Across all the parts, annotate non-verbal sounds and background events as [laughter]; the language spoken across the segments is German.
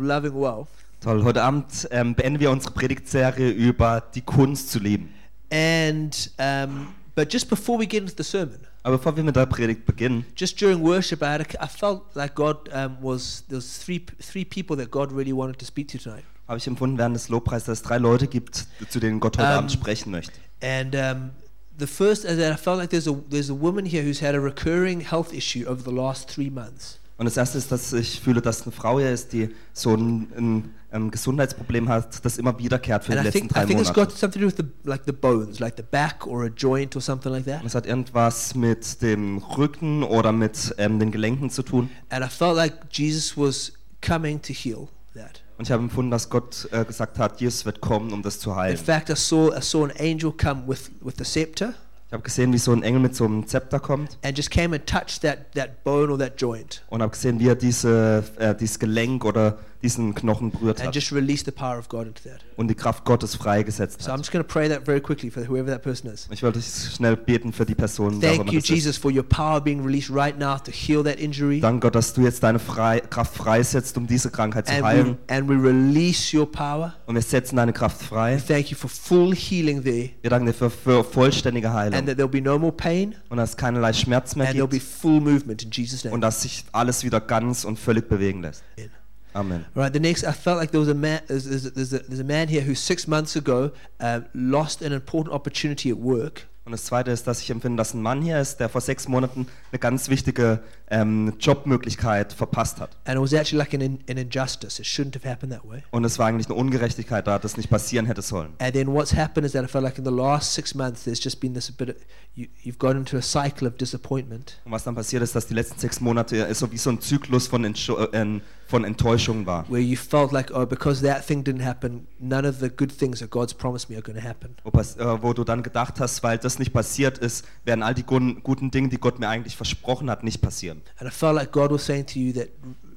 loving well. Toll, heute Abend ähm, beenden wir unsere Predigtserie über die Kunst zu lieben. And um, but just before we get into the sermon, Aber bevor wir mit der Predigt beginnen, just during worship, I, had a, I felt like God um, was there was three three people that God really wanted to speak to tonight. habe ich empfunden während des Lobpreises, dass es drei Leute gibt, zu denen Gott heute Ähm, Abend sprechen möchte. And um, the first is that I felt like there's a there's a woman here who's had a recurring health issue over the last three months. Und das erste ist, dass ich fühle, dass eine Frau hier ist, die so ein, ein, ähm, Gesundheitsproblem hat, das immer wiederkehrt für And die I letzten think I drei it's Monate. got something to do with the like the bones, like the back or a joint or something like Und es hat irgendwas mit dem Rücken oder mit ähm, den Gelenken zu tun. And I felt like Jesus was coming to heal that. Und ich habe empfunden, dass Gott äh, gesagt hat, Jesus wird kommen, um das zu In heilen. fact, I saw I saw an angel come with with the scepter Ich habe gesehen, wie so ein Engel mit so einem Zepter kommt. And just came and touched that that bone or that joint. Und habe gesehen, wie er diese, äh, dieses Gelenk oder diesen Knochen berührt and hat just released the power of God into that. und die Kraft Gottes freigesetzt So I'm hat. just going to pray that very quickly for whoever that person is. Ich wollte schnell beten für die Person. wer auch Thank immer you, das ist. Jesus, for your power being released right now to heal that injury. Danke Gott, dass du jetzt deine frei, Kraft freisetzt, um diese Krankheit zu And heilen. we, and we release your power. Und wir setzen deine Kraft frei. thank you for full healing there Wir danken dir für, für vollständige and Heilung. that there'll be no more pain Und dass es keinerlei Schmerz mehr and there'll be gibt. full movement in Jesus' Und name. dass sich alles wieder ganz und völlig bewegen lässt. Amen. Amen. Right, the next, I felt like there was a man, there's, there's, there's, a, there's a man here who six months ago uh, lost an important opportunity at work. Und das Zweite ist, dass ich empfinde, dass ein Mann hier ist, der vor sechs Monaten eine ganz wichtige ähm, Jobmöglichkeit verpasst hat. And it was actually like an, in, an injustice. It shouldn't have happened that way. Und es war eigentlich eine Ungerechtigkeit da, das nicht passieren hätte sollen. And then what's happened is that I felt like in the last six months, there's just been this bit of, you, you've got into a cycle of disappointment. Und was dann passiert ist, dass die letzten sechs Monate ist so wie so ein Zyklus von, Entschu äh, von Enttäuschung war. where you felt like, oh, because that thing didn't happen, none of the good things that God's promised me are going to happen. Wo, äh, wo du dann gedacht hast, weil das nicht passiert ist, werden all die gun- guten Dinge, die Gott mir eigentlich versprochen hat, nicht passieren. And I felt like God was saying to you that,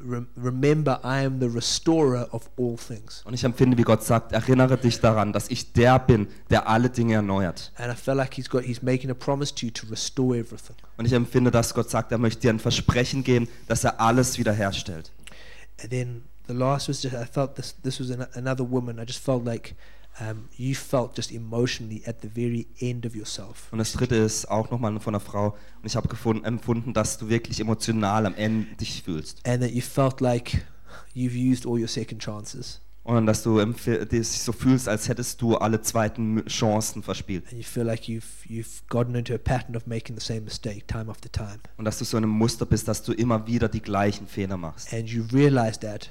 re- remember, I am the restorer of all things. Und ich empfinde, wie Gott sagt, erinnere dich daran, dass ich der bin, der alle Dinge erneuert. And I felt like He's got, He's making a promise to you to restore everything. Und ich empfinde, dass Gott sagt, er möchte dir ein Versprechen geben, dass er alles wiederherstellt. And then the last was just, I felt this, this was an, another woman. I just felt like um, you felt just emotionally at the very end of yourself. Und das dritte ist auch nochmal von einer Frau. Und ich habe empfunden, dass du wirklich emotional am Ende dich fühlst. And that you felt like you've used all your second chances. Und dass du dich so fühlst, als hättest du alle zweiten Chancen verspielt. And you feel like you've, you've gotten into a pattern of making the same mistake time after time. Und dass du so in einem Muster bist, dass du immer wieder die gleichen Fehler machst. And you realize that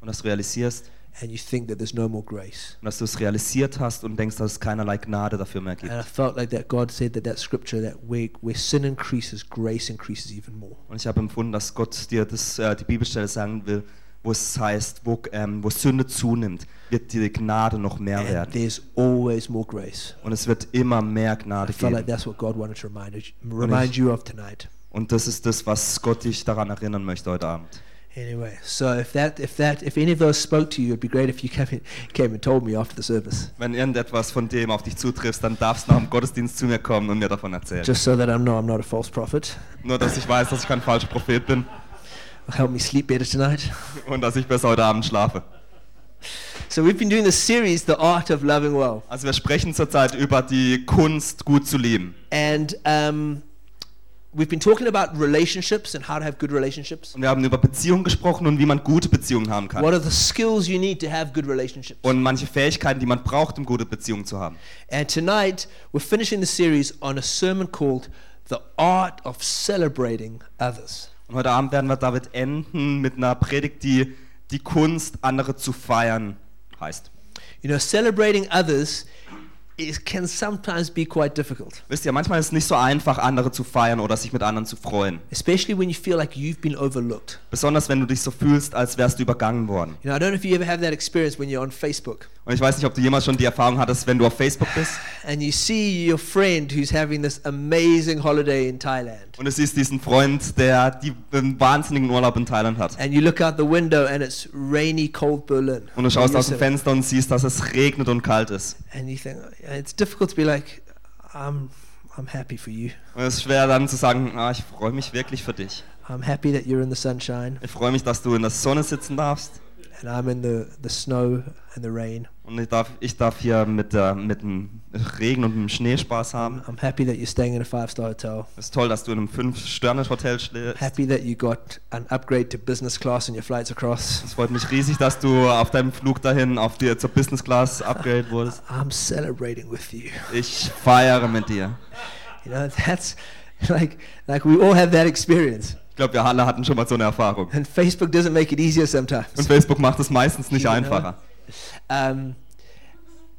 Und dass du realisierst, and you think that there's no more grace. und dass du es realisiert hast und denkst, dass es keinerlei Gnade dafür mehr gibt. And I felt like that God said that that scripture that where, where sin increases, grace increases even more. Und ich habe empfunden, dass Gott dir das, äh, die Bibelstelle sagen will, wo es heißt, wo, ähm, wo Sünde zunimmt, wird die Gnade noch mehr And werden. there's always more grace. Und es wird immer mehr I Gnade like geben. that's what God wanted to remind, remind you of tonight. Und das ist das, was Gott dich daran erinnern möchte heute Abend. Anyway, so if that, if that, if any of those spoke to you, it'd be great if you [laughs] came, in, came and told me after the service, Wenn irgendetwas von dem auf dich zutrifft, dann darfst du nach dem Gottesdienst zu mir kommen und mir davon erzählen. just so that I know I'm not a false prophet. Nur, dass ich weiß, dass ich kein falscher Prophet bin Help me sleep better tonight. [laughs] und dass ich besser heute Abend schlafe. So we've been doing this series, The Art of Loving Well, Also wir sprechen zurzeit über die Kunst, gut zu lieben. and um, we've been talking about relationships and how to have good relationships. Und wir haben über Beziehungen gesprochen und wie man gute Beziehungen haben kann. What are the skills you need to have good relationships? Und manche Fähigkeiten, die man braucht, um gute Beziehungen zu haben. And tonight we're finishing the series on a sermon called The Art of Celebrating Others. Und heute Abend werden wir damit enden mit einer Predigt, die die Kunst, andere zu feiern heißt. You know, celebrating others it can sometimes be quite difficult, Wisst ihr, manchmal ist es nicht so einfach, andere zu feiern oder sich mit anderen zu freuen. especially when you feel like you've been overlooked. Besonders wenn du dich so fühlst, als wärst du übergangen worden. You know, I don't know if you ever have that experience when you're on Facebook Und ich weiß nicht, ob du jemals schon die Erfahrung hattest, wenn du auf Facebook bist and you see your friend who's having this amazing holiday in Thailand. und du siehst diesen Freund, der die, einen wahnsinnigen Urlaub in Thailand hat. And you look out the window and it's rainy, cold Berlin. Und du schaust aus dem. Fenster und siehst, dass es regnet und kalt ist. And you think it's difficult to be like, I'm, I'm happy for you. Und es ist schwer dann zu sagen, ah, ich freue mich wirklich für dich. I'm happy that you're in the sunshine. Ich freue mich, dass du in der Sonne sitzen darfst. And I'm in the, the snow and the rain. Und ich darf, ich darf hier mit, äh, mit dem Regen und dem Schnee Spaß haben. I'm happy that you're staying in a five star hotel. Es ist toll, dass du in einem Fünf-Sterne-Hotel schläfst. Happy that you got an upgrade to business class on your flights across. Es freut mich riesig, dass du auf deinem Flug dahin auf die, zur Business Class Upgrade [laughs] wurdest. I'm celebrating with you. Ich feiere mit dir. You know, that's [laughs] like like we all have that experience. Ich glaube, wir alle hatten schon mal so eine Erfahrung. And Facebook doesn't make it easier Und sometimes. Facebook macht es meistens nicht You einfacher. Um,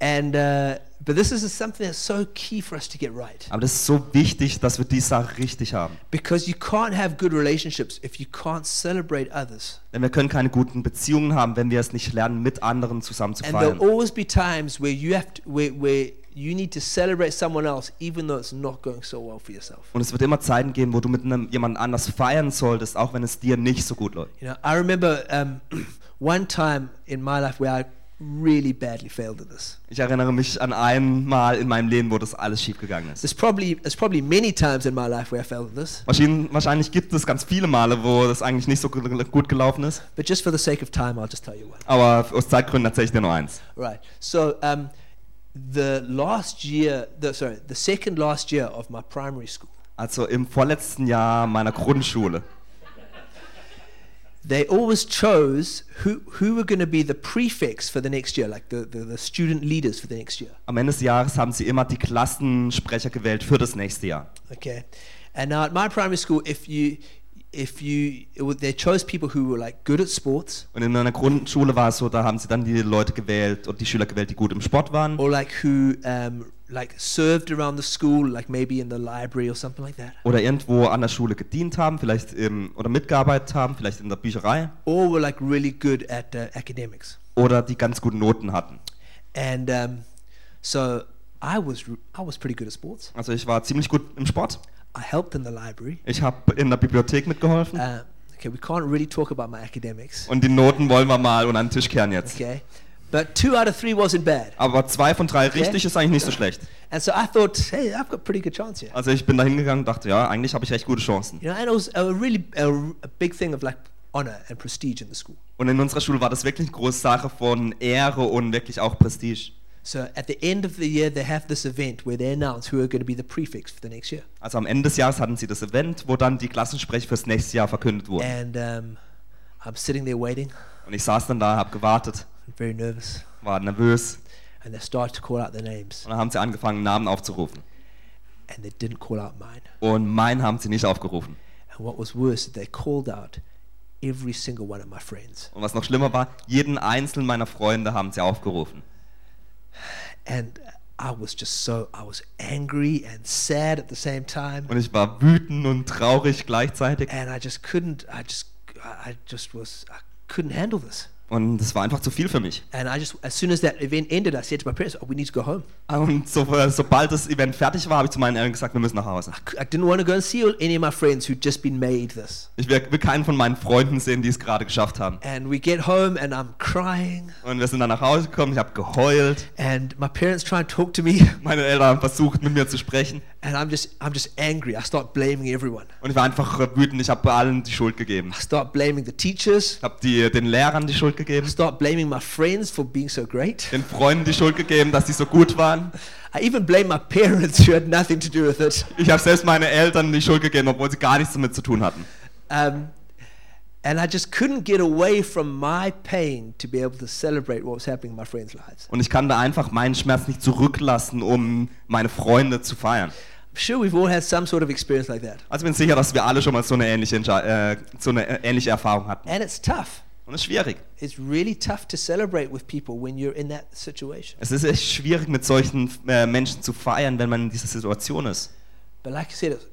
and uh, but this is something that's so key for us to get right Aber das ist so wichtig, dass wir die Sache richtig haben. because you can't have good relationships if you can't celebrate others. Denn wir können keine guten Beziehungen haben, wenn wir es nicht lernen, mit anderen zusammen zu And there'll feiern. always be times where you have to, where, where you need to celebrate someone else even though it's not going so well for yourself. Und es wird immer Zeiten geben, wo du mit einem, jemand anders feiern solltest, auch wenn es dir nicht so gut läuft. You know, I remember um, [clears throat] one time in my life where I really badly failed at this. Ich erinnere mich an einmal in meinem Leben, wo das alles schiefgegangen ist. There's probably there's probably many times in my life where I failed at this, Wahrscheinlich, wahrscheinlich gibt es ganz viele Male, wo das eigentlich nicht so gut gelaufen ist. but just for the sake of time, I'll just tell you one. Aber aus Zeitgründen erzähle ich dir nur eins. Right. So um, the last year, the, sorry, the second last year of my primary school, Also im vorletzten Jahr meiner Grundschule. they always chose who who were going to be the prefects for the next year, like the, the, the student leaders for the next year. Am Ende des Jahres haben sie immer die Klassensprecher gewählt für das nächste Jahr. Okay. And now at my primary school, if you if you would, they chose people who were like good at sports Und in meiner Grundschule war es so, da haben sie dann die Leute gewählt und die Schüler gewählt, die gut im Sport waren. or like who um, like served around the school, like maybe in the library or something like that, Oder irgendwo an der Schule gedient haben, vielleicht im, oder mitgearbeitet haben, vielleicht in der Bücherei. or were like really good at uh, academics. Oder die ganz gute Noten hatten. And um, so I was I was pretty good at sports. Also ich war ziemlich gut im Sport. I helped in the library. Ich habe in der Bibliothek mitgeholfen. Uh, okay, we can't really talk about my academics. Und die Noten wollen wir mal unter den Tisch kehren jetzt. Okay, but two out of three wasn't bad. Aber zwei von drei Okay. richtig ist eigentlich nicht so schlecht. And so I thought, hey, I've got pretty good chance here. Also ich bin da hingegangen und dachte, ja, eigentlich habe ich recht gute Chancen. You know, and it was a really a, a big thing of like honor and prestige in the school. Und in unserer Schule war das wirklich eine große Sache von Ehre und wirklich auch Prestige. So at the end of the year, they have this event where they announce who are going to be the prefects for the next year. Also am Ende des Jahres hatten sie das Event, wo dann die Klassensprecher fürs nächste Jahr verkündet wurden. And um, I'm sitting there waiting, Und ich saß dann da, habe gewartet, very nervous, war nervös. and they start to call out their names, Und dann haben sie angefangen, Namen aufzurufen. and they didn't call out mine. Und meinen haben sie nicht aufgerufen. And what was worse, they called out every single one of my friends. Und was noch schlimmer war, jeden einzelnen meiner Freunde haben sie aufgerufen. And I was just so, I was angry and sad at the same time. Und ich war wütend und traurig gleichzeitig. And I just couldn't, I just, I I just was, I couldn't handle this. Und es war einfach zu viel für mich. And I just, as soon as that event ended, I said to my parents, oh, we need to go home. Und so, äh, sobald das Event fertig war, habe ich zu meinen Eltern gesagt, wir müssen nach Hause. I, c- I didn't want to go and see any of my friends who'd just been made this. Ich will, will keinen von meinen Freunden sehen, die es gerade geschafft haben. And we get home and I'm crying, Und wir sind dann nach Hause gekommen, ich habe geheult. and my parents try and talk to me, [laughs] Meine Eltern haben versucht, mit mir zu sprechen. and I'm just, I'm just angry. I start blaming everyone. Und ich war einfach wütend, ich habe allen die Schuld gegeben. I start blaming the teachers. Ich habe den Lehrern die Schuld I gegeben, start blaming my friends for being so great. den Freunden die Schuld gegeben, dass sie so gut waren. I even blame my parents who had nothing to do with it. Ich habe selbst meine Eltern die Schuld gegeben, obwohl sie gar nichts damit zu tun hatten. Um, and I just couldn't get away from my pain to be able to celebrate what was happening in my friends' lives. Und ich kann da einfach meinen Schmerz nicht zurücklassen, um meine Freunde zu feiern. I'm sure we've all had some sort of experience like that. Also bin sicher, dass wir alle schon mal so eine ähnliche, äh, so eine äh, ähnliche Erfahrung hatten. And it's tough. Und es ist schwierig. It's really tough to celebrate with people when you're in that situation. Es ist echt schwierig, mit solchen äh, Menschen zu feiern, wenn man in dieser Situation ist. But like I said, it's-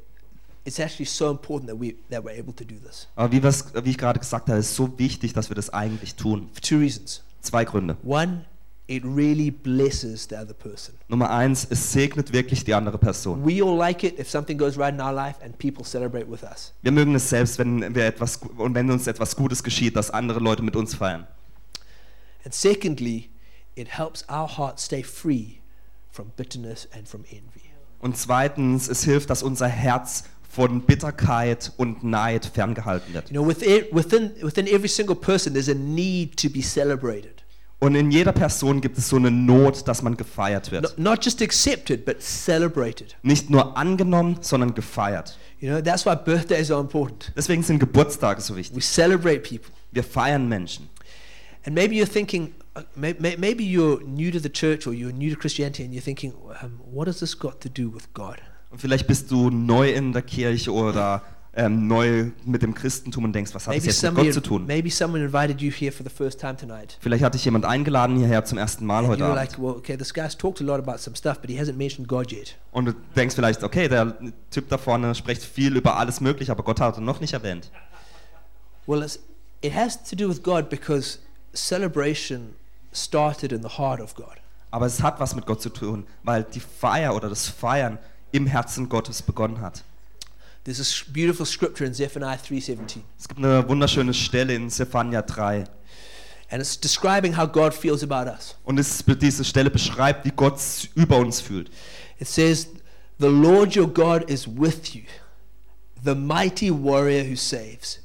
it's actually so important that, we, that we're able to do this Aber wie, wie ich gerade gesagt habe, ist so wichtig, dass wir das eigentlich tun. for two reasons. Zwei Gründe. One, it really blesses the other person. Nummer eins, es segnet wirklich die andere Person. We all like it if something goes right in our life and people celebrate with us. Wir mögen es selbst, wenn wir etwas und wenn uns etwas Gutes geschieht, dass andere Leute mit uns feiern. And secondly, it helps our hearts stay free from bitterness and from envy. Und zweitens, es hilft, dass unser Herz von Bitterkeit und Neid ferngehalten wird. You know, within, within, within every single person, there's a need to be celebrated. Und in jeder Person gibt es so eine Not, dass man gefeiert wird. not just accepted, but celebrated. Nicht nur angenommen, sondern gefeiert. You know, that's why birthdays are important. Deswegen sind Geburtstage so wichtig. We celebrate people. Wir feiern Menschen. And maybe you're thinking, uh, may, may, maybe you're new to the church or you're new to Christianity and you're thinking, um, what has this got to do with God? Und vielleicht bist du neu in der Kirche oder ähm, neu mit dem Christentum und denkst, was hat das Maybe jetzt mit Gott zu tun? maybe someone invited you here for the first time tonight. Vielleicht hat dich jemand eingeladen hierher zum ersten Mal And heute Abend. like, well, okay, stuff. Und du denkst vielleicht, okay, der Typ da vorne spricht viel über alles Mögliche, aber Gott hat er noch nicht erwähnt. Well, it has to do with God because celebration started in the heart of God. Aber es hat was mit Gott zu tun, weil die Feier oder das Feiern im Herzen Gottes begonnen hat. There's a beautiful scripture in Zephaniah 3:17, Es gibt eine wunderschöne Stelle in Zephania 3 and it's describing how God feels about us. und es, diese Stelle beschreibt, wie Gott über uns fühlt. It says, "The Lord your God is with you, the mighty warrior who saves.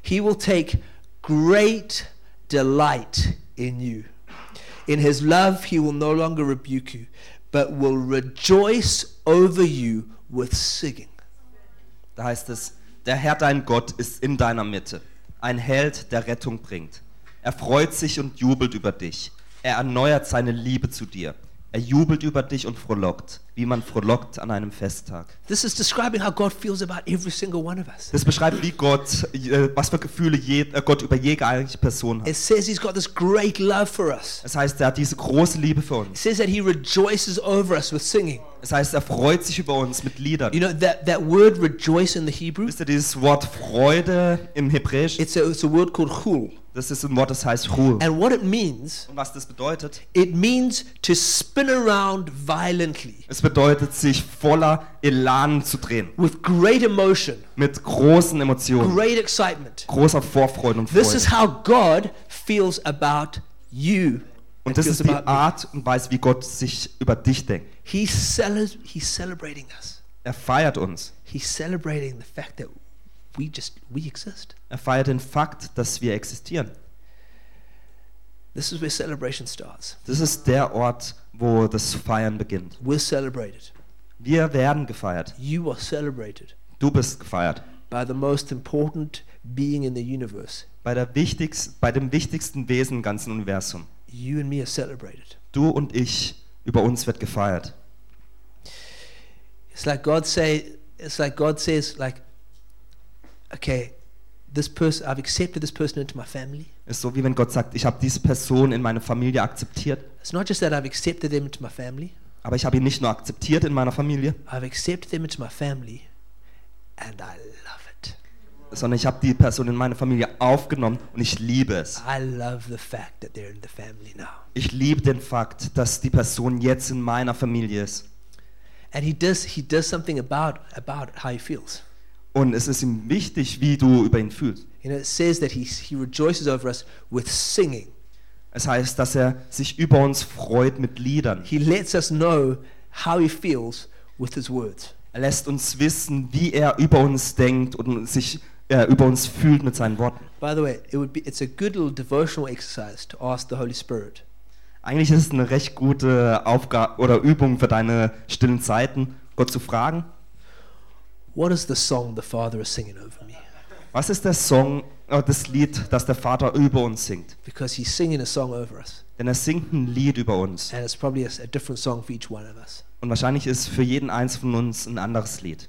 He will take great delight in you. In his love he will no longer rebuke you, but will rejoice over you with singing." Da heißt es, der Herr dein Gott ist in deiner Mitte, ein Held, der Rettung bringt. Er freut sich und jubelt über dich. Er erneuert seine Liebe zu dir. Er jubelt über dich und frohlockt, wie man frohlockt an einem Festtag. This is describing how God feels about every single one of us. Das beschreibt, wie Gott, äh, was für Gefühle je, äh, Gott über jede eigentliche Person hat. It says he's got this great love for us. Es heißt, er hat diese große Liebe für It uns. says that he rejoices over us with singing. Es heißt, er freut sich über uns mit Liedern. You know that, that word rejoice in the Hebrew? Wisst ihr dieses Wort Freude im Hebräisch? It's a, it's a word called chul. Das ist ein Wort, das heißt Ruhe. And what it means, Und was das bedeutet? it means to spin around violently Es bedeutet, sich voller Elan zu drehen. with great emotion, Mit großen Emotionen, great excitement. großer Vorfreude und This is Freude. how God feels about you. Und das ist die. Art und Weise, wie Gott sich über dich denkt. He's, cele- he's celebrating us. Er feiert uns. He's celebrating the fact that we just we exist. Er feiert den Fakt, dass wir existieren. This is where celebration starts. Das ist der Ort, wo das Feiern beginnt. We're celebrated. Wir werden gefeiert. You are celebrated Du bist gefeiert. by the most important being in the universe. Bei, der wichtigsten, bei dem wichtigsten Wesen im ganzen Universum. You and me are celebrated. Du und ich, über uns wird gefeiert. It's like God say it's like God says like okay, this person I've accepted this person into my family. Ist so, wie wenn Gott sagt, ich habe diese Person in meine Familie akzeptiert, It's not just that I've accepted them into my family. aber ich habe ihn nicht nur akzeptiert in meiner Familie, I've accepted them into my family and I love it. sondern ich habe die Person in meine Familie aufgenommen und ich liebe es. I love the fact that they're in the family now. Ich liebe den Fakt, dass die Person jetzt in meiner Familie ist. And he does he does something about about how he feels. Und es ist ihm wichtig, wie du über ihn fühlst. Know, it says that he, he rejoices over us with singing. Es heißt, dass er sich über uns freut mit Liedern. He lets us know how he feels with his words. Er lässt uns wissen, wie er über uns denkt und sich äh, über uns fühlt mit seinen Worten. By the way, it would be it's a good little devotional exercise to ask the Holy Spirit. Eigentlich ist es eine recht gute Aufgabe oder Übung für deine stillen Zeiten, Gott zu fragen, What is the song the Father is singing over me? was ist der Song, äh, das Lied, das der Vater über uns singt? Because he's singing a song over us. Denn er singt ein Lied über uns. And it's probably a, a different song for each one of us. Und wahrscheinlich ist für jeden eins von uns ein anderes Lied.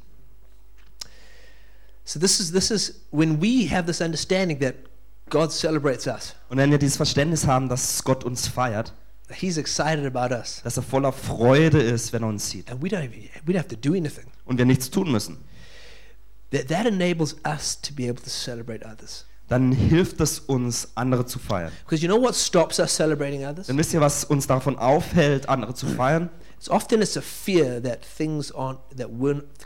So this is this is when we have this understanding that God celebrates us. Und wenn wir dieses Verständnis haben, dass Gott uns feiert, He's excited about us. dass er voller Freude ist, wenn er uns sieht And we don't we don't have to do anything. und wir nichts tun müssen, That, that enables us to be able to celebrate others. dann hilft es uns, andere zu feiern. Because you know what stops us celebrating others? Denn wisst ihr, was uns davon aufhält, andere zu feiern? It's often it's a fear that things aren't that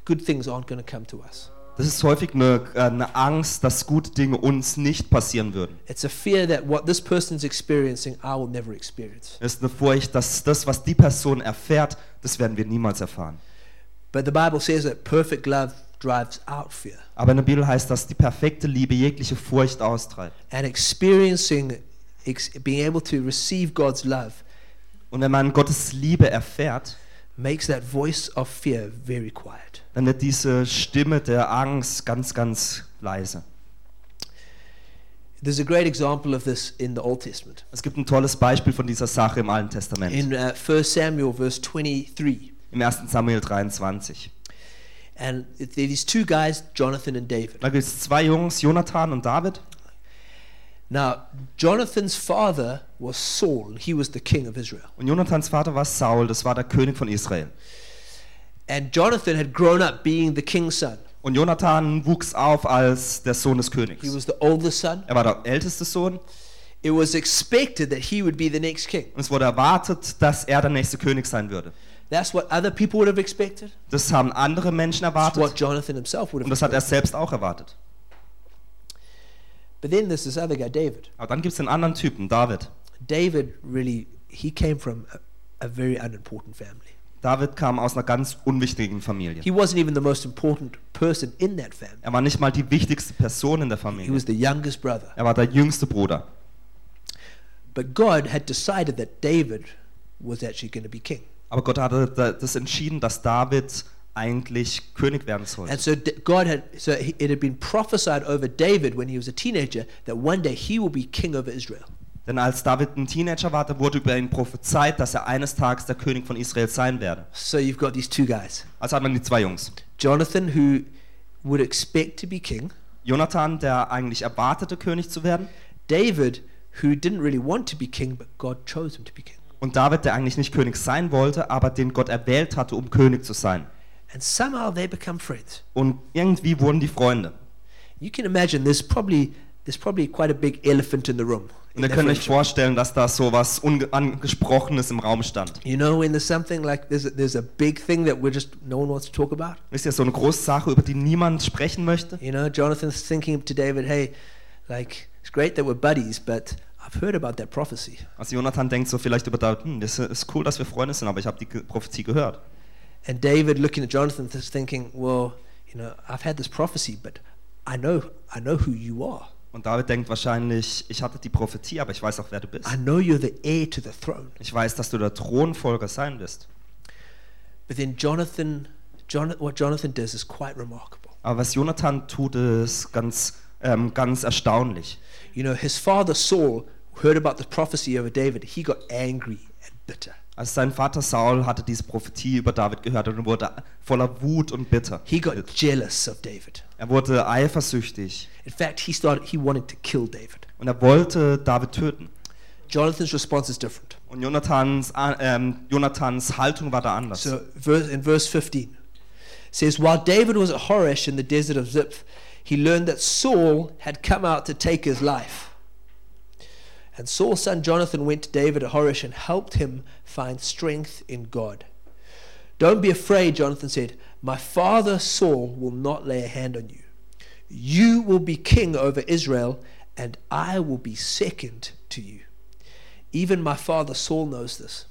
good things aren't going to come to us. Das ist häufig eine, äh, eine Angst, dass gute Dinge uns nicht passieren würden. It's a fear that what this person's experiencing, I will never experience. Es ist eine Furcht, dass das, was die Person erfährt, das werden wir niemals erfahren. But the Bible says that perfect love drives out fear. Aber in der Bibel heißt das, die perfekte Liebe jegliche Furcht austreibt. And experiencing, ex- being able to receive God's love Und wenn man Gottes Liebe erfährt, makes that voice of fear very quiet. dann wird diese Stimme der Angst ganz, ganz leise. There's a great example of this in the Old Testament. Es gibt ein tolles Beispiel von dieser Sache im Alten Testament. In uh, 1 Samuel, verse 23. Im 1. Samuel 23. And these two guys, Jonathan and David. Da gibt es zwei Jungs, Jonathan und David. Now, Jonathan's father was Saul, he was the king of Israel. Und Jonathans Vater war Saul, das war der König von Israel. And Jonathan had grown up being the king's son. Und Jonathan wuchs auf als der Sohn des He Königs. was the oldest son. Er war der älteste Sohn It was expected that he would be the next king. und es wurde erwartet, dass er der nächste König sein würde. That's what other people would have expected. Das haben andere Menschen That's erwartet what Jonathan himself would und have das hat er selbst auch erwartet. But then there's this other guy, David. Aber dann gibt es den anderen Typen, David. David really, he came from a, a very unimportant family. David kam aus einer ganz unwichtigen Familie. He wasn't even the most important person in that family. Er war nicht mal die wichtigste Person in der He Familie. was the youngest brother. Er war der jüngste Bruder. Aber Gott hatte da- das entschieden, dass David eigentlich König werden sollte. And so God had, so it had been prophesied over David when he was a teenager that one day he will be king over Israel. Denn als David ein Teenager war, wurde über ihn prophezeit, dass er eines Tages der König von Israel sein werde. So you've got these two guys Also hat man die zwei Jungs. Jonathan, who would expect to be king, Jonathan, der eigentlich erwartete, König zu werden. David, who didn't really want to be king, but God chose him to be king. Und David, der eigentlich nicht König sein wollte, aber den Gott erwählt hatte, um König zu sein. And somehow they become friends. Und irgendwie wurden die Freunde. You can imagine there's probably there's probably quite a big elephant in the room. Und ihr könnt euch vorstellen, dass da so was Unangesprochenes im Raum stand. You know, when there's something like there's a, there's a big thing that we're just no one wants to talk about. Wisst ihr, so eine große Sache, über die niemand sprechen möchte? You know, Jonathan's thinking to David, hey, like it's great that we're buddies, but I've heard about that prophecy. Also Jonathan denkt so vielleicht über David, hm, das ist cool, dass wir Freunde sind, aber ich habe die Prophezie gehört. And David, looking at Jonathan, is thinking, well, you know, I've had this prophecy, but I know I know who you are. Und David denkt wahrscheinlich, ich hatte die Prophetie, aber ich weiß auch, wer du bist. I know you're the heir to the throne. Ich weiß, dass du der Thronfolger sein wirst. But then Jonathan, Jon- what Jonathan does is quite remarkable. Aber was Jonathan tut, ist ganz, ähm, ganz erstaunlich. You know, his father Saul heard about the prophecy over David. He got angry and bitter. Also sein Vater Saul hatte diese Prophetie über David gehört und wurde voller Wut und bitter. He got jealous of David. Er wurde eifersüchtig In fact, he started he wanted to kill David. und er wollte David töten. Jonathan's response is different. Und Jonathans, äh, ähm, Jonathans Haltung war da anders. So in verse 15 it says, While David was at Horesh in the desert of Ziph, he learned that Saul had come out to take his life. And Saul's son Jonathan went to David at Horesh and helped him find strength in God. Don't be afraid, Jonathan said. My father Saul will not lay a hand on you. You will be king over Israel, and I will be second to you. Even my father Saul knows this.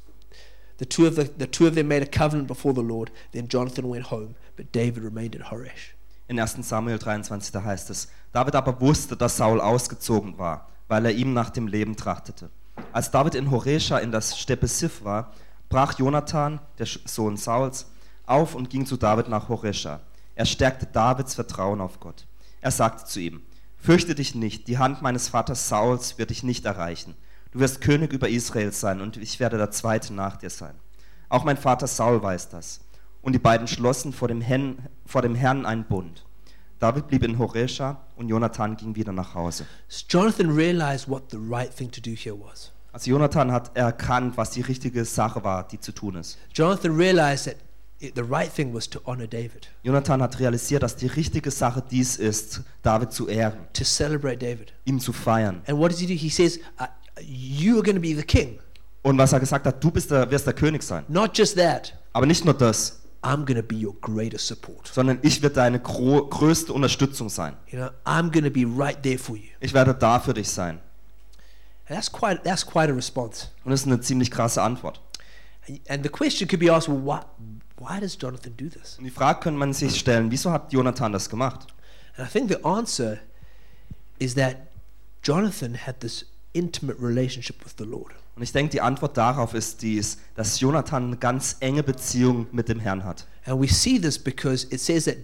The two, of the, the two of them made a covenant before the Lord. Then Jonathan went home, but David remained at Horesh. In 1 Samuel 23, da heißt es, David aber wusste, dass Saul ausgezogen war, weil er ihm nach dem Leben trachtete. Als David in Horesha in der Steppe Sif war, brach Jonathan, der Sohn Sauls, auf und ging zu David nach Horesha. Er stärkte Davids Vertrauen auf Gott. Er sagte zu ihm, Fürchte dich nicht, die Hand meines Vaters Sauls wird dich nicht erreichen. Du wirst König über Israel sein und ich werde der Zweite nach dir sein. Auch mein Vater Saul weiß das. Und die beiden schlossen vor dem Herrn einen Bund. David blieb in Horesha und Jonathan ging wieder nach Hause. Jonathan realized what the right thing to do here was. Also Jonathan hat erkannt, was die richtige Sache war, die zu tun ist. Jonathan realized that the right thing was to honor David, Jonathan hat realisiert, dass die richtige Sache dies ist, David zu ehren, to celebrate David. ihm zu feiern. And what does he do? He says, uh, You are going to be the king. Und was er gesagt hat, du bist der, wirst der König sein. Not just that, Aber nicht nur das, I'm to be your greatest support. sondern ich werde deine größte Unterstützung sein. You know, I'm to be right there for you. Ich werde da für dich sein. And that's quite, that's quite a response. Und das ist eine ziemlich krasse Antwort. And the question could be asked, well, why, why does Jonathan do this? Und die Frage könnte man sich stellen, wieso hat Jonathan das gemacht? And I think the answer is that Jonathan had this intimate relationship with the Lord. Und ich denke, die Antwort darauf ist dies, dass Jonathan eine ganz enge Beziehung mit dem Herrn hat. And we see this because it says that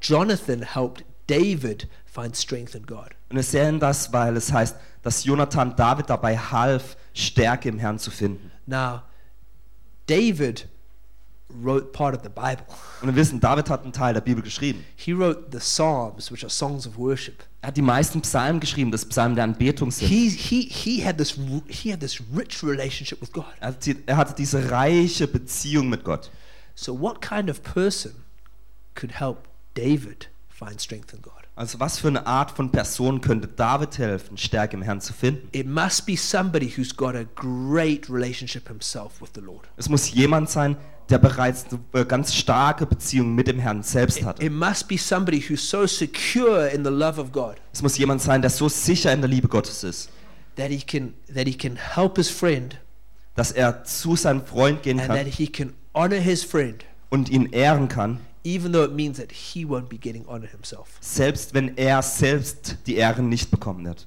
Jonathan helped David find strength in God. Und wir sehen das, weil es heißt, dass Jonathan David dabei half, Stärke im Herrn zu finden. Now, David wrote part of the Bible. Und wir wissen, David hat einen Teil der Bibel geschrieben. He wrote the Psalms, which are songs of worship. Er hat die meisten Psalmen geschrieben, das Psalmen der Anbetung sind. He, he, he, had this, he had this rich relationship with God. Er er hatte diese reiche Beziehung mit Gott. So, what kind of person could help David find strength in God? Also was für eine Art von Person könnte David helfen, Stärke im Herrn zu finden? It must be somebody who's got a great relationship himself with the Lord. Es muss jemand sein, der bereits eine äh, ganz starke Beziehung mit dem Herrn selbst hatte. It must be somebody who's so secure in the love of God Es muss jemand sein, der so sicher in der Liebe Gottes ist, that he can that he can help his friend dass er zu seinem Freund gehen and that kann he can honor his friend und ihn ehren kann, even though it means that he won't be getting honor himself. selbst wenn er selbst die Ehren nicht bekommen wird.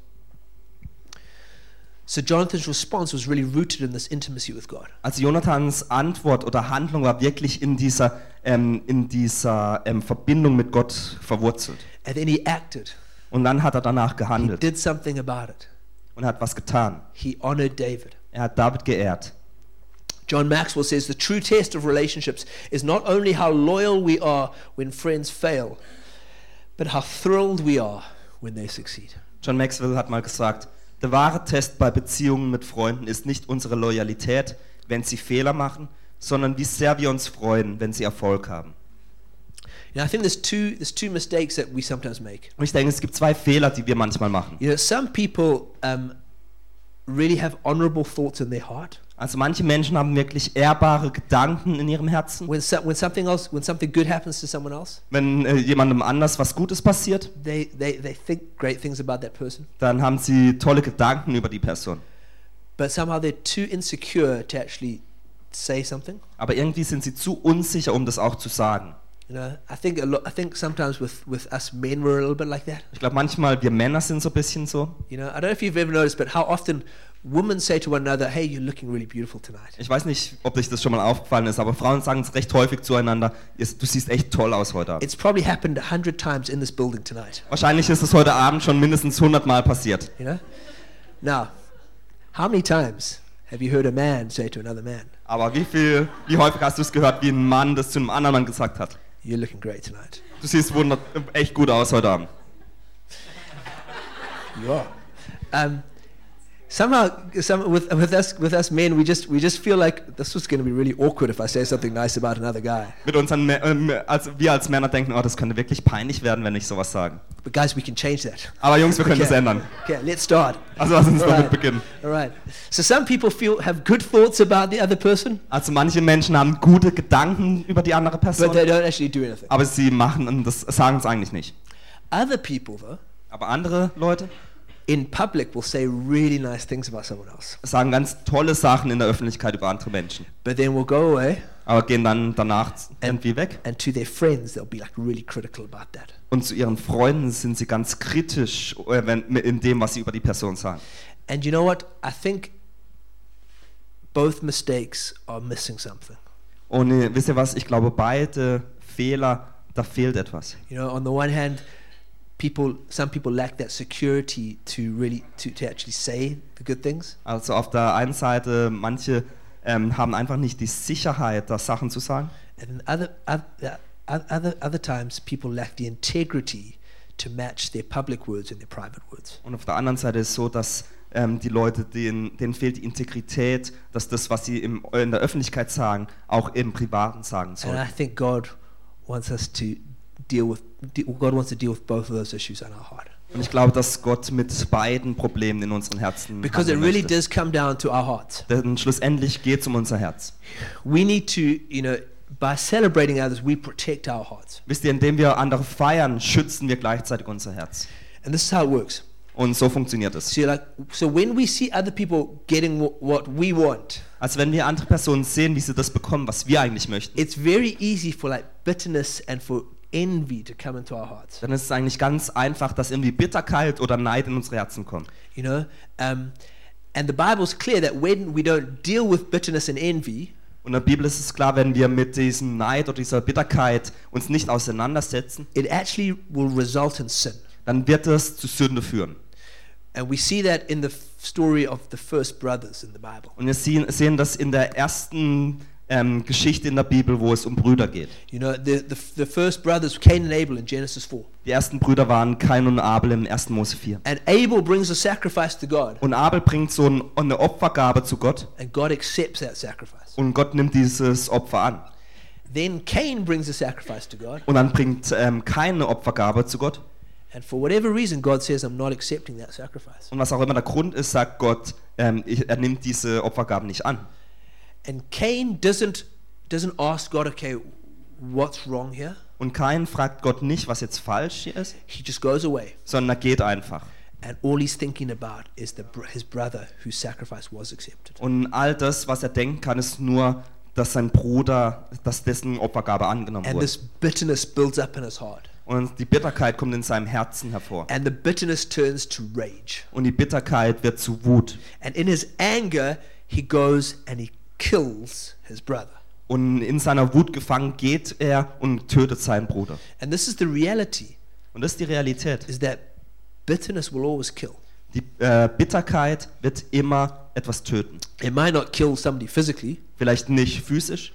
So Jonathan's response was really rooted in this intimacy with God. Also Jonathans Antwort oder Handlung war wirklich in dieser, ähm, in dieser ähm, Verbindung mit Gott verwurzelt. And then he acted. Und dann hat er danach He gehandelt did something about it. und hat was getan. He honored David. Er hat David geehrt. John Maxwell says the true test of relationships is not only how loyal we are when friends fail, but how thrilled we are when they succeed. John Maxwell hat mal gesagt, der wahre Test bei Beziehungen mit Freunden ist nicht unsere Loyalität, wenn sie Fehler machen, sondern wie sehr wir uns freuen, wenn sie Erfolg haben. Know, I think there's two there's two mistakes that we sometimes make. Und ich denke, es gibt zwei Fehler, die wir manchmal machen. You know, some people um, really have honorable thoughts in their heart. Also manche Menschen haben wirklich ehrbare Gedanken in ihrem Herzen. When, so, when something else, when something good happens to someone else, Wenn äh, jemandem anders was Gutes passiert, they, they, they think great things about that person. dann haben sie tolle Gedanken über die Person. But somehow they're too insecure to actually say something. Aber irgendwie sind sie zu unsicher, um das auch zu sagen. You know, I think a lot, I think sometimes with, with us men we're a little bit like that. Ich glaube, manchmal wir Männer sind so ein bisschen so. You know, I don't know if you've ever noticed, but how often women say to one another, "Hey, you're looking really beautiful tonight." Ich weiß nicht, ob dich das schon mal aufgefallen ist, aber Frauen sagen es recht häufig zueinander, "Ist- du siehst echt toll aus heute Abend. It's probably happened a hundred times in this building tonight. Wahrscheinlich ist es heute Abend schon mindestens 100 Mal passiert. You know. Now, how many times have you heard a man say to another man, Aber wie viel, wie häufig hast du es gehört, wie ein Mann das zu einem anderen Mann gesagt hat? "You're looking great tonight"? Du siehst echt gut aus heute Abend. Are. Um, somehow, some, with, with us with us men, we just we just feel like this was going to be really awkward if I say something nice about another guy. Mit unseren, Mä- ähm, also wir als Männer denken, oh, das könnte wirklich peinlich werden, wenn ich sowas sage. But guys, we can change that. Aber Jungs, wir können Okay. das ändern. Okay, let's start. Also lass uns All damit right. beginnen. All right. So some people feel have good thoughts about the other person, Also manche Menschen haben gute Gedanken über die andere but they Person, don't actually do anything. aber sie machen und das sagen es eigentlich nicht. Other people, though, Aber andere Leute in public will say really nice things about someone else, sagen ganz tolle Sachen in der Öffentlichkeit über andere Menschen, but then will go away aber gehen dann danach irgendwie weg. and to their friends they'll be like really critical about that. Und zu ihren Freunden sind sie ganz kritisch äh, in dem, was sie über die Person sagen. And you know what? I think both mistakes are missing something. Und wisst ihr was? Ich glaube, beide Fehler, da fehlt etwas. You know, on the one hand, people, some people lack that security to really to, to actually say the good things, Also auf der einen Seite, manche ähm, haben einfach nicht die Sicherheit, da Sachen zu sagen. and other other other other times people lack the integrity to match their public words and their private words. Und auf der anderen Seite ist es so, dass ähm, die Leute, denen, denen fehlt die Integrität, dass das, was sie im, in der Öffentlichkeit sagen, auch im Privaten sagen And sollen. I think God wants us to deal with God wants to deal with both of those issues in our heart Und ich glaube, dass Gott mit beiden Problemen in unseren Herzen because it really does come down to our hearts. Denn schlussendlich geht es um unser Herz. We need to, you know, by celebrating others, we protect our hearts. Wisst ihr, indem wir andere feiern, schützen wir gleichzeitig unser Herz. And this is how it works. Und so funktioniert es. So you're like, so when we see other people getting wh- what we want, Also wenn wir andere Personen sehen, wie sie das bekommen, was wir eigentlich möchten, it's very easy for like bitterness and for envy to come into our hearts. dann ist es eigentlich ganz einfach, dass irgendwie Bitterkeit oder Neid in unsere Herzen kommt. You know, um, and the Bible's clear that when we don't deal with bitterness and envy, Und in der Bibel ist es klar, wenn wir mit diesem Neid oder dieser Bitterkeit uns nicht auseinandersetzen, it actually will result in sin. dann wird es zu Sünde führen. And we see that in the story of the first brothers in the Bible. Und wir sehen, sehen das in der ersten ähm, Geschichte in der Bibel, wo es um Brüder geht. You know, the, the, the first brothers, Cain and Abel in Genesis 4. Die ersten Brüder waren Kain und Abel im 1. Mose 4. And Abel brings a sacrifice to God, Und Abel bringt so ein, eine Opfergabe zu Gott and God accepts that sacrifice. und Gott nimmt dieses Opfer an. Then Cain brings a sacrifice to God, Und dann bringt ähm, keine Opfergabe zu Gott. and for whatever reason, God says, I'm not accepting that sacrifice. Und was auch immer der Grund ist, sagt Gott, ähm, ich, er nimmt diese Opfergaben nicht an. And Cain doesn't, doesn't ask God, okay, what's wrong here? Und Kain fragt Gott nicht, was jetzt falsch hier ist, He just goes away. sondern er geht einfach. And all he's thinking about is the, his brother whose sacrifice was accepted. Und all das, was er denken kann, ist nur, dass sein Bruder, dass dessen Opfergabe angenommen And wurde. this bitterness builds up in his heart. Und die Bitterkeit kommt in seinem Herzen hervor. And the bitterness turns to rage. Und die Bitterkeit wird zu Wut. And in his anger, he goes and he kills his brother. Und in seiner Wut gefangen geht er und tötet seinen Bruder. And this is the reality Und das ist die Realität. is that bitterness will always kill. Die äh, Bitterkeit wird immer etwas töten. It might not kill somebody physically, Vielleicht nicht physisch,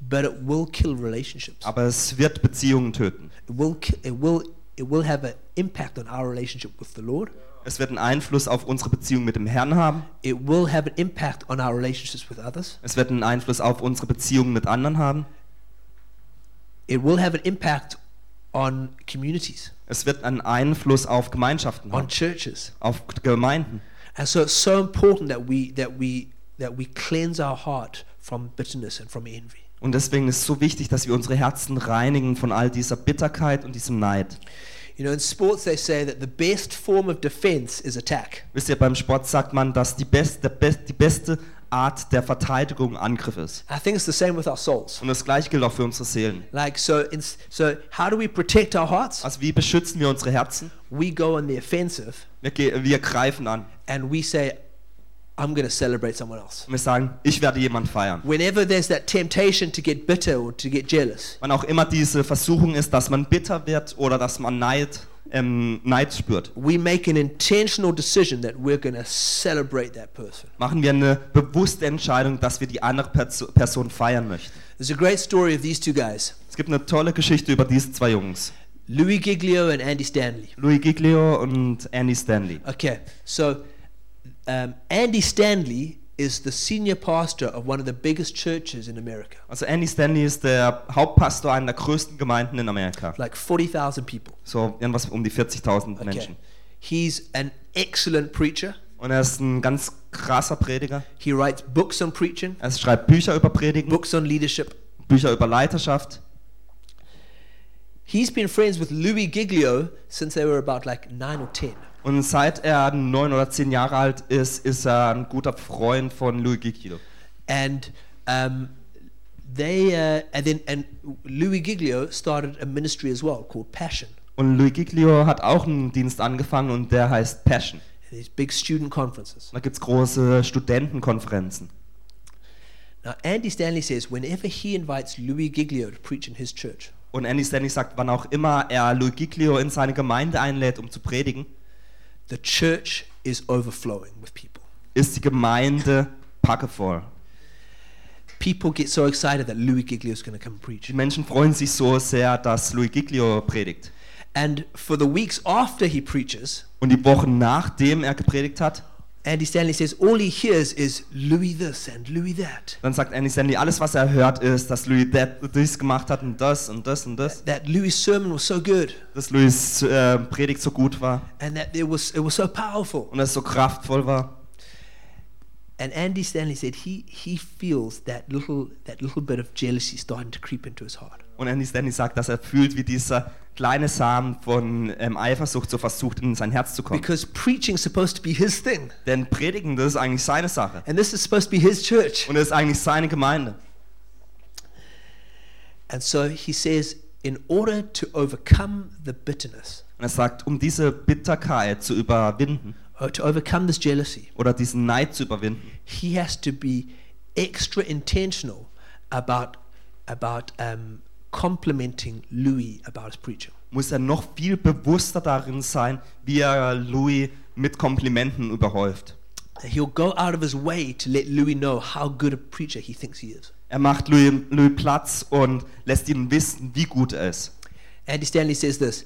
but it will kill relationships. aber es wird Beziehungen töten. It will it will it will have an impact on our relationship with the Lord. Es wird einen Einfluss auf unsere Beziehung mit dem Herrn haben. It will have an impact on our relationships with others. Es wird einen Einfluss auf unsere Beziehungen mit anderen haben. It will have an impact on communities, Es wird einen Einfluss auf Gemeinschaften on haben, churches. auf Gemeinden. And so it's so important that we that we that we cleanse our heart from bitterness and from envy. Und deswegen ist es so wichtig, dass wir unsere Herzen reinigen von all dieser Bitterkeit und diesem Neid. You know, in sports they say that the best form of defense is attack. Wisst ihr, beim Sport sagt man, dass die, best, die beste Art der Verteidigung Angriff ist. I think it's the same with our souls. Und das gleiche gilt auch für unsere Seelen. Like so, in, so how do we protect our hearts? Also wie beschützen wir unsere Herzen? We go on the offensive Wir, wir greifen an. and we say, "I'm going to celebrate someone else." Und wir sagen, ich werde jemand feiern. Whenever there's that temptation to get bitter or to get jealous, Wann auch immer diese Versuchung ist, dass man bitter wird oder dass man Neid, ähm, Neid spürt, we make an intentional decision that we're going to celebrate that person. machen wir eine bewusste Entscheidung, dass wir die andere Perso Person feiern möchten. There's a great story of these two guys, Es gibt eine tolle Geschichte über diese zwei Jungs. Louis Giglio and Andy Stanley. Louis Giglio und Andy Stanley. Okay, so um, Andy Stanley is the senior pastor of one of the biggest churches in America, Also Andy Stanley ist der Hauptpastor einer der größten Gemeinden in Amerika. like 40,000 people. So irgendwas um die 40.000 Okay. Menschen. He's an excellent preacher. Und er ist ein ganz krasser Prediger. He writes books on preaching, Er schreibt Bücher über Predigen, books on leadership. Bücher über Leiterschaft. He's been friends with Louis Giglio since they were about like nine or ten. Und seit er neun oder zehn Jahre alt ist, ist er ein guter Freund von Louis Giglio. And um, they uh, and then and Louis Giglio started a ministry as well called Passion. Und Louis Giglio hat auch einen Dienst angefangen und der heißt Passion. These big student conferences. Da gibt es große Studentenkonferenzen. Now Andy Stanley says whenever he invites Louis Giglio to preach in his church, Und Andy Stanley sagt, wann auch immer er Louis Giglio in seine Gemeinde einlädt, um zu predigen, the church is overflowing with people. ist die Gemeinde packevoll. People get so excited that Louis Giglio is going to come and preach. Die Menschen freuen sich so sehr, dass Louis Giglio predigt. And for the weeks after he preaches, Und die Wochen nachdem er gepredigt hat, Andy Stanley says all he hears is Louis this and Louis that. dann sagt Andy Stanley, alles was er hört ist, dass Louis that, dies gemacht hat und das und das und das. That Louis' sermon was so good Dass Louis äh, Predigt so gut war and that it was it was so powerful. und es so kraftvoll war. And Andy Stanley said he he feels that little that little bit of jealousy starting to creep into his heart. Und Andy Stanley sagt, dass er fühlt, wie dieser kleine Samen von ähm, Eifersucht so versucht, in sein Herz zu kommen. Because preaching is supposed to be his thing. Denn Predigen, das ist eigentlich seine Sache. And this is supposed to be his church. Und es ist eigentlich seine Gemeinde. And so he says, in order to overcome the bitterness, Und er sagt, um diese Bitterkeit zu überwinden or to overcome this jealousy, oder diesen Neid zu überwinden, he has to be extra intentional about about um, complimenting Louis about his preaching. muss er noch viel bewusster darin sein, wie er Louis mit Komplimenten überhäuft. He'll go out of his way to let Louis know how good a preacher he thinks he is. Er macht Louis, Louis Platz und lässt ihn wissen, wie gut er ist. Andy Stanley says this.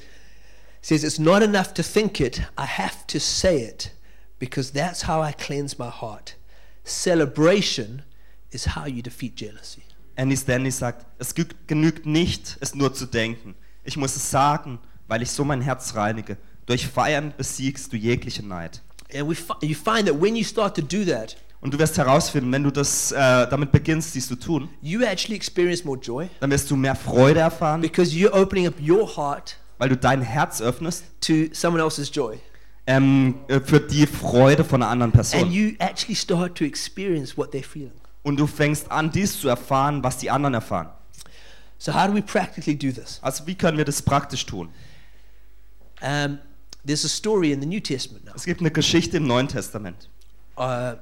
Says it's not enough to think it, I have to say it because that's how I cleanse my heart. Celebration is how you defeat jealousy. Andy Stanley sagt, es genügt nicht, es nur zu denken. Ich muss es sagen, weil ich so mein Herz reinige. Durch Feiern besiegst du jegliche Neid. And we fi- you find that when you start to do that, Und du wirst herausfinden, wenn du das äh, damit beginnst, dies zu tun, you actually experience more joy dann wirst du mehr Freude erfahren, because you're opening up your heart weil du dein Herz öffnest to someone else's joy. ähm, äh, für die Freude von einer anderen And Person. you actually start to experience what they're feeling. Und du fängst an, dies zu erfahren, was die anderen erfahren. So, how do we practically do this? Also wie können wir das praktisch tun? Um, there's a story in the New Testament now Es gibt eine Geschichte im Neuen Testament. uh,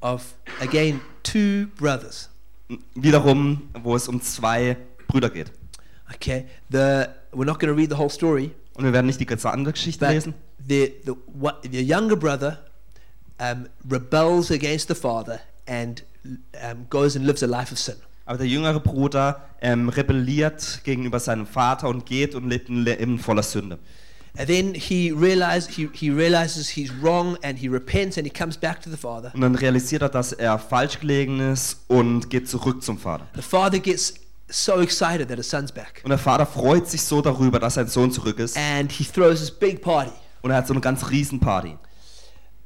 of, again, two brothers. Wiederum, wo es um zwei Brüder geht. Okay, the, we're not going to read the whole story, Und wir werden nicht die ganze andere Geschichte lesen. the, the, what, the younger brother um, rebels against the father and um, goes and lives a life of sin. Aber der jüngere Bruder ähm, rebelliert gegenüber seinem Vater und geht und lebt ein Leben voller Sünde. And then he, realize, he, he realizes he's wrong and he repents and he comes back to the father. Und dann realisiert er, dass er falsch gelegen ist und geht zurück zum Vater. The father gets so excited that his son's back. Und der Vater freut sich so darüber, dass sein Sohn zurück ist. And he throws this big party. Und er hat so eine ganz riesen Party.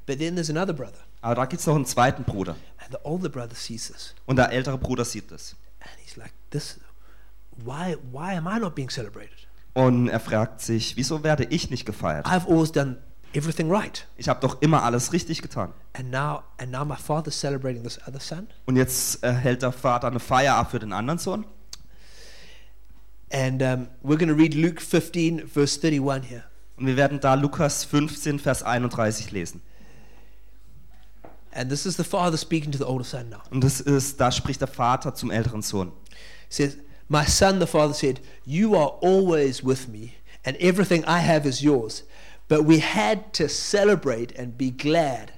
But then there's another brother. Aber da gibt es noch einen zweiten Bruder. And the older brother sees this. Und der ältere Bruder sieht das. And he's like, this, why, why am I not being celebrated? Und er fragt sich, wieso werde ich nicht gefeiert? I've always done everything right. Ich habe doch immer alles richtig getan. And now, and now my father's celebrating this other son. Und jetzt äh, hält der Vater eine Feier ab für den anderen Sohn. And um, we're going to read Luke 15, verse 31 here. Und wir werden da Lukas 15, Vers 31 lesen. And this is the father speaking to the older son now. Und das ist, da spricht der Vater zum älteren Sohn. He says, My son, the father said, You are always with me, and everything I have is yours. But we had to celebrate and be glad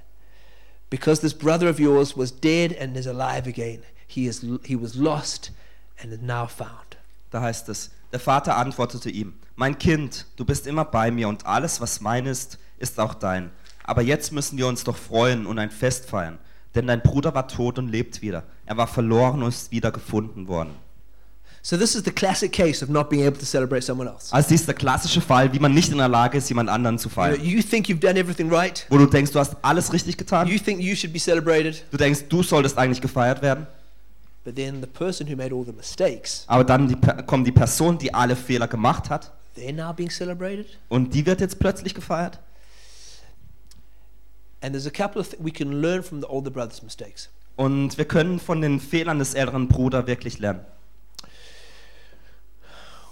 because this brother of yours was dead and is alive again. He, is, he was lost and is now found. Da heißt es, der Vater antwortete ihm, mein Kind, du bist immer bei mir und alles, was mein ist, ist auch dein. Aber jetzt müssen wir uns doch freuen und ein Fest feiern, denn dein Bruder war tot und lebt wieder. Er war verloren und ist wieder gefunden worden. So, this is the classic case of not being able to celebrate someone else. Also dies ist der klassische Fall, wie man nicht in der Lage ist, jemand anderen zu You, know, feiern. you think you've done everything right, Wo du denkst, du hast alles richtig getan, you think you should be celebrated, du denkst, du solltest eigentlich gefeiert werden, but then the person who made all the mistakes, aber dann die, kommt die Person, die alle Fehler gemacht hat they're now being celebrated. und die wird jetzt plötzlich gefeiert. And there's a couple of th- we can learn from the older brother's mistakes. Und wir können von den Fehlern des älteren Bruders wirklich lernen.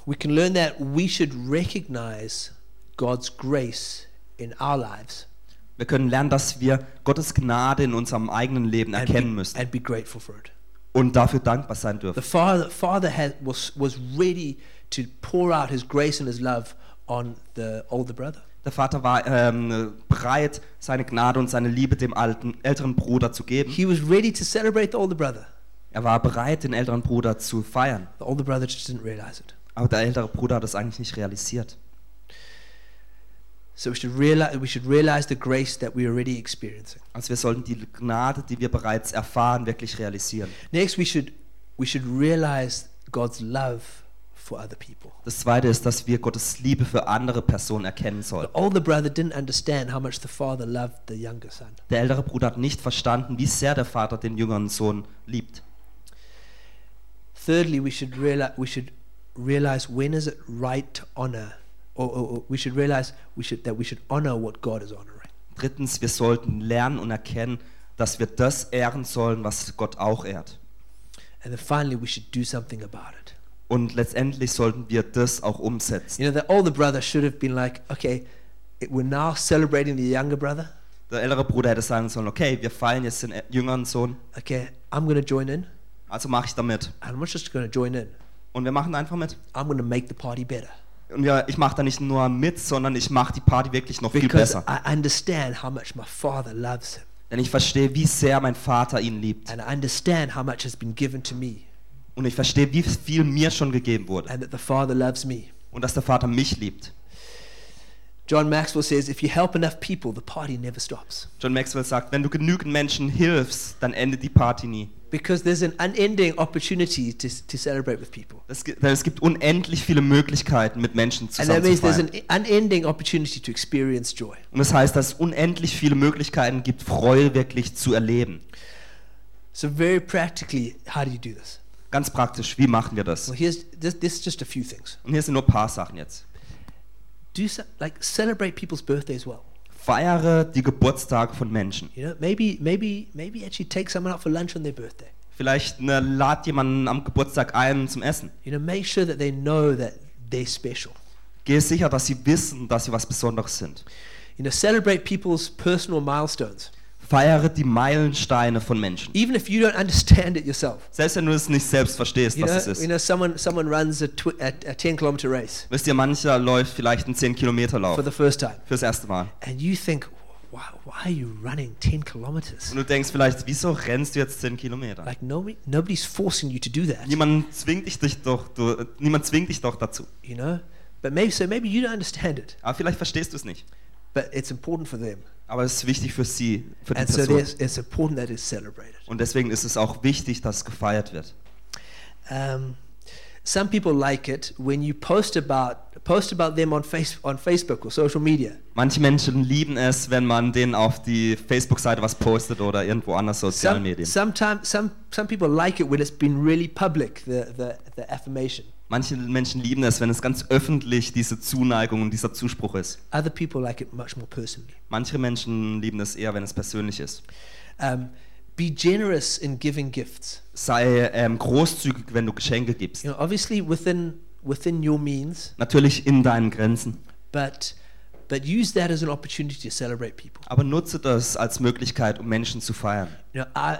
We can learn that we should recognize God's grace in our lives Wir können lernen, dass wir Gottes Gnade in unserem eigenen Leben erkennen müssen and be grateful for it. und dafür dankbar sein The dürfen. father, father had, was, was ready to pour out his grace and his love on the older brother. Der Vater war ähm, bereit, seine Gnade und seine Liebe dem alten, älteren Bruder zu geben. He was ready to celebrate the older brother. Er war bereit, den älteren Bruder zu feiern. The older brother just didn't realize it. Aber der ältere Bruder hat es eigentlich nicht realisiert. So we should realize, we should realize the grace that we already experiencing. Also wir sollten die Gnade, die wir bereits erfahren, wirklich realisieren. Next, we should, we should realize God's love for other people. Das Zweite ist, dass wir Gottes Liebe für andere Personen erkennen The sollen. older brother didn't understand how much the father loved the younger son. Der ältere Bruder hat nicht verstanden, wie sehr der Vater den jüngeren Sohn liebt. Thirdly, we should realize, we should realize when is it right to honor, or, or, or we should realize we should that we should honor what God is honoring. Drittens, wir sollten lernen und erkennen, dass wir das ehren sollen, was Gott auch ehrt. And then finally, we should do something about it. Und letztendlich sollten wir das auch umsetzen. You know, the older brother should have been like, okay, we're now celebrating the younger brother. Der ältere Bruder hätte sagen sollen, okay, wir feiern jetzt den jüngeren Sohn, Okay, I'm to join in, also mache ich da mit. and I'm just to join in. Und wir machen einfach mit. I'm to make the party better Und ja, ich mache da nicht nur mit, sondern ich mache die Party wirklich noch viel because besser. I understand how much my father loves him, Denn ich verstehe, wie sehr mein Vater ihn liebt. and I understand how much has been given to me, Und ich verstehe, wie viel mir schon gegeben wurde. and that the father loves me. Und dass der Vater mich liebt. John Maxwell says, if you help enough people, the party never stops. John Maxwell sagt, wenn du genügend Menschen hilfst, dann endet die Party nie. Because there's an unending opportunity to, to celebrate with people. Es gibt, es gibt unendlich viele Möglichkeiten, mit Menschen And zusammen that zu means there's feiern. an unending opportunity to experience joy. Und das heißt, dass es unendlich viele Möglichkeiten gibt, Freude wirklich zu erleben. So, very practically, how do you do this? Ganz praktisch, wie machen wir das? Well, here's this, this is just a few things. Und hier sind nur ein paar Sachen jetzt. Do so, like celebrate people's birthdays well. Feiere die Geburtstage von Menschen. You know, maybe maybe maybe actually take someone out for lunch on their birthday. Vielleicht ne, lad jemanden am Geburtstag ein zum Essen. You know, make sure that they know that they're special. Gehe sicher, dass sie wissen, dass sie was Besonderes sind. You know, celebrate people's personal milestones, Feiere die Meilensteine von Menschen. even if you don't understand it yourself. Selbst wenn du es nicht selbst verstehst, You was know, es you ist. know, someone someone runs a, a, a 10 kilometer race Wisst ihr, mancher läuft vielleicht einen 10 Kilometer Lauf for the first time, fürs erste Mal. and you think, why, why are you running 10 kilometers? Und du denkst vielleicht, wieso rennst du jetzt 10 Kilometer? Like nobody, nobody's forcing you to do that. Niemand zwingt dich, dich doch, du, niemand zwingt dich doch dazu. You know, but maybe so maybe you don't understand it, Aber vielleicht verstehst du es nicht. but it's important for them, Aber es ist wichtig für sie, für die and so Person. there's- it's important that it's celebrated. Und deswegen ist es auch wichtig, dass gefeiert wird. Um, some people like it when you post about post about them on face on Facebook or social media. Manche Menschen lieben es, wenn man denen auf die Facebook-Seite was postet oder irgendwo anders sozialen Medien. sometimes some some people like it when it's been really public the, the, the affirmation. Manche Menschen lieben es, wenn es ganz öffentlich diese Zuneigung und dieser Zuspruch ist. Other people like it much more personally. Manche Menschen lieben es eher, wenn es persönlich ist. Um, be generous in giving gifts. Sei ähm, großzügig, wenn du Geschenke gibst. You know, obviously within within your means, Natürlich in deinen Grenzen. but but use that as an opportunity to celebrate people. Aber nutze das als Möglichkeit, um Menschen zu feiern. You know, I,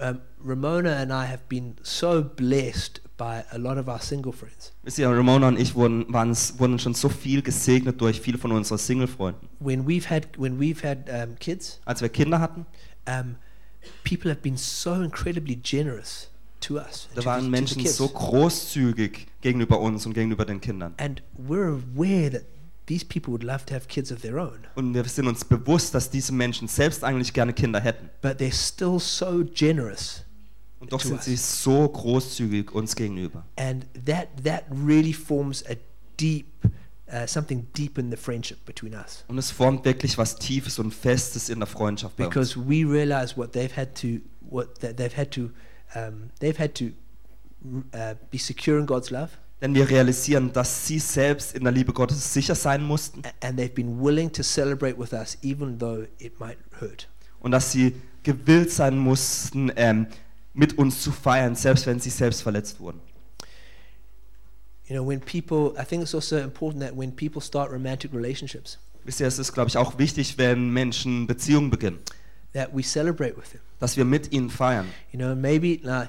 um, Ramona and I have been so blessed by a lot of our single friends. Wisst ihr, Ramona und ich wurden, waren, wurden schon so viel gesegnet durch viele von unseren Single-Freunden. When we've had when we've had um, kids, Als wir Kinder hatten, um, people have been so incredibly generous to us. da waren Menschen so großzügig gegenüber uns und gegenüber den Kindern. and we're aware that these people would love to have kids of their own, Und wir sind uns bewusst, dass diese Menschen selbst eigentlich gerne Kinder hätten. but they're still so generous, Und doch sind sie so großzügig uns gegenüber. and that that really forms a deep uh, something deep in the friendship between us Und es formt wirklich was Tiefes und Festes in der Freundschaft bei uns. because we realize what they've had to what that they've had to um, they've had to uh, be secure in God's love, Denn wir realisieren, dass sie selbst in der Liebe Gottes sicher sein mussten and they've been willing to celebrate with us, even though it might hurt. und dass sie gewillt sein mussten, ähm, mit uns zu feiern, selbst wenn sie selbst verletzt wurden. You know, when people, I think it's also important that when people start romantic relationships, Wisst ihr, es ist, glaube ich, auch wichtig, wenn Menschen Beziehungen beginnen, that we celebrate with them. dass wir mit ihnen feiern. You know, maybe now,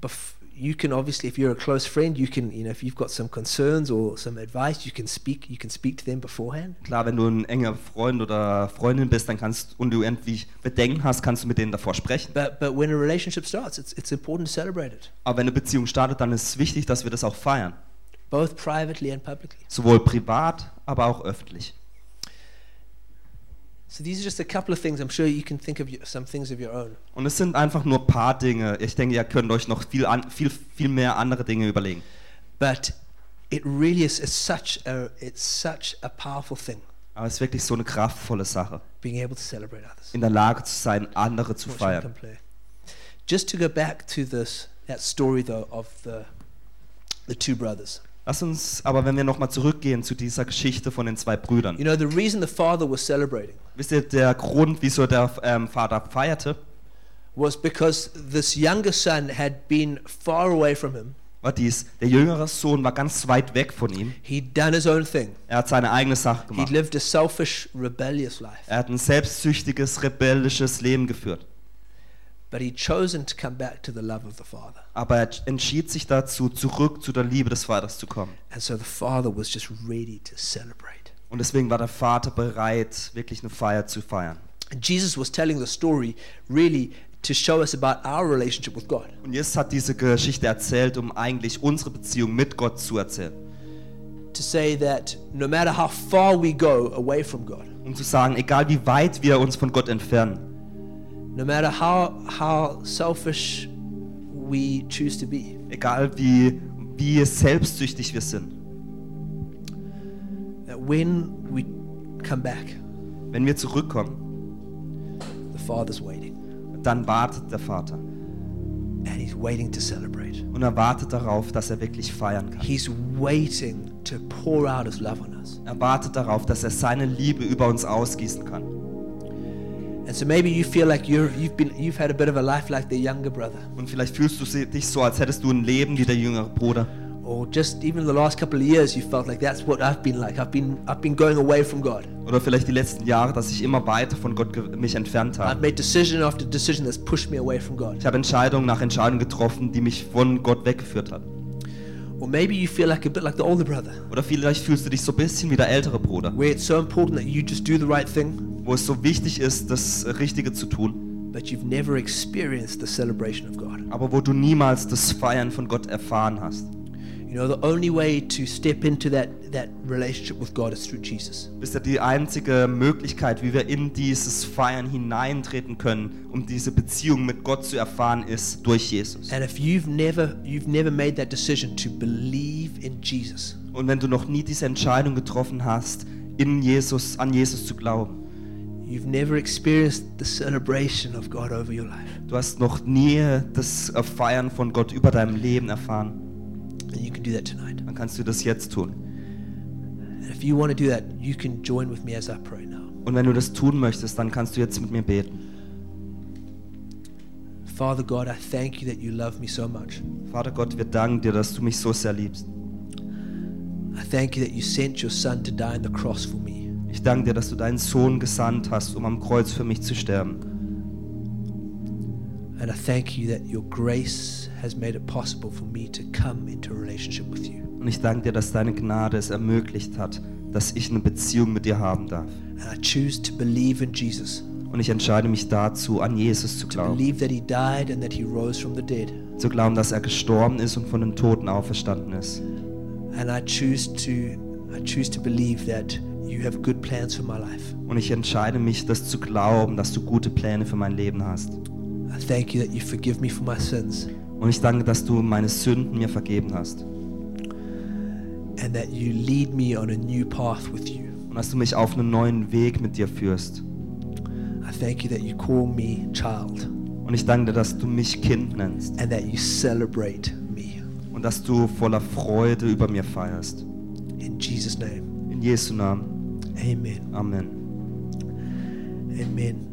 bef- you can obviously, if you're a close friend, you can, you know, if you've got some concerns or some advice, you can speak, you can speak to them beforehand. Klar, wenn du ein enger Freund oder Freundin bist, dann kannst und du irgendwie Bedenken hast, kannst du mit denen davor sprechen. But but when a relationship starts, it's it's important to celebrate it, Aber wenn eine Beziehung startet, dann ist es wichtig, dass wir das auch feiern. both privately and publicly. Sowohl privat, aber auch öffentlich. So these are just a couple of things. I'm sure you can think of some things of your own. Und es sind einfach nur ein paar Dinge. Ich denke, ihr könnt euch noch viel, an, viel, viel mehr andere Dinge überlegen. But it really is it's such a it's such a powerful thing Aber es ist wirklich so eine kraftvolle Sache, being able to celebrate others. in der Lage zu sein, andere zu feiern. Just to go back to this that story though of the the two brothers. Lass uns aber, wenn wir nochmal zurückgehen zu dieser Geschichte von den zwei Brüdern. You know, the reason the father was celebrating Wisst ihr, der Grund, wieso der ähm, Vater feierte, was because this younger son had been far away from him. war dies, der jüngere Sohn war ganz weit weg von ihm. He'd done his own thing. Er hat seine eigene Sache He'd gemacht. lived a selfish, rebellious life. Er hat ein selbstsüchtiges, rebellisches Leben geführt. Aber er entschied sich dazu, zurück zu der Liebe des Vaters zu kommen. And so the father was just ready to celebrate. Und deswegen war der Vater bereit, wirklich eine Feier zu feiern. And Jesus was telling the story really to show us about our relationship with God. Und Jesus hat diese Geschichte erzählt, um eigentlich unsere Beziehung mit Gott zu erzählen. To say that no matter how far we go away from God, Um zu sagen, egal wie weit wir uns von Gott entfernen, no matter how, how selfish we choose to be, egal wie, wie selbstsüchtig wir sind, that when we come back, wenn wir zurückkommen, the Father's waiting. dann wartet der Vater. And He's waiting to celebrate. Und er wartet darauf, dass er wirklich feiern kann. He's waiting to pour out His love on us. Er wartet darauf, dass er seine Liebe über uns ausgießen kann. And so maybe you feel like you're, you've, been, you've had a bit of a life like the younger brother. Und vielleicht fühlst du dich so, als hättest du ein Leben wie der jüngere Bruder. Or just even the last couple of years, you felt like that's what I've been like. I've been, I've been going away from God. Oder vielleicht die letzten Jahre, dass ich immer weiter von Gott mich entfernt I've habe. made decision after decision that's pushed me away from God. Ich habe Entscheidung nach Entscheidung getroffen, die mich von Gott weggeführt hat. Or maybe you feel like a bit like the older brother, Oder vielleicht fühlst du dich so ein bisschen wie der ältere Bruder, where it's so important that you just do the right thing, wo es so wichtig ist, das Richtige zu tun, but you've never experienced the celebration of God. aber wo du niemals das Feiern von Gott erfahren hast. You know, the only way to step into that, that relationship with God is through Jesus. ist ja die einzige Möglichkeit, wie wir in dieses Feiern hineintreten können, um diese Beziehung mit Gott zu erfahren, ist durch Jesus. And if you've never, you've never made that decision to believe in Jesus, Und wenn du noch nie diese Entscheidung getroffen hast, in Jesus, an Jesus zu glauben, you've never experienced the celebration of God over your life. du hast noch nie das Feiern von Gott über deinem Leben erfahren, And you can do that tonight. dann kannst du das jetzt tun. And if you want to do that, you can join with me as I pray now. Und wenn du das tun möchtest, dann kannst du jetzt mit mir beten. Father God, I thank you that you love me so much. Vater Gott, wir danken dir, dass du mich so sehr liebst. I thank you that you sent your son to die on the cross for me. Ich danke dir, dass du deinen Sohn gesandt hast, um am Kreuz für mich zu sterben. And I thank you that your grace has made it possible for me to come into a relationship with you. Und ich danke dir, dass deine Gnade es ermöglicht hat, dass ich eine Beziehung mit dir haben darf. And I choose to believe in Jesus, Und ich entscheide mich dazu, an Jesus zu to glauben. believe that he died and that he rose from the dead. Zu glauben, dass er gestorben ist und von den Toten auferstanden ist. And I choose to I choose to believe that you have good plans for my life. Und ich entscheide mich, das zu glauben, dass du gute Pläne für mein Leben hast. I thank you that you forgive me for my sins Und ich danke, dass du meine Sünden mir vergeben hast. and that you lead me on a new path with you. Und dass du mich auf einen neuen Weg mit dir führst. I thank you that you call me child Und ich danke dir, dass du mich Kind nennst. and that you celebrate me. Und dass du voller Freude über mir feierst. In Jesus' name, In Jesu Namen. amen. Amen. Amen.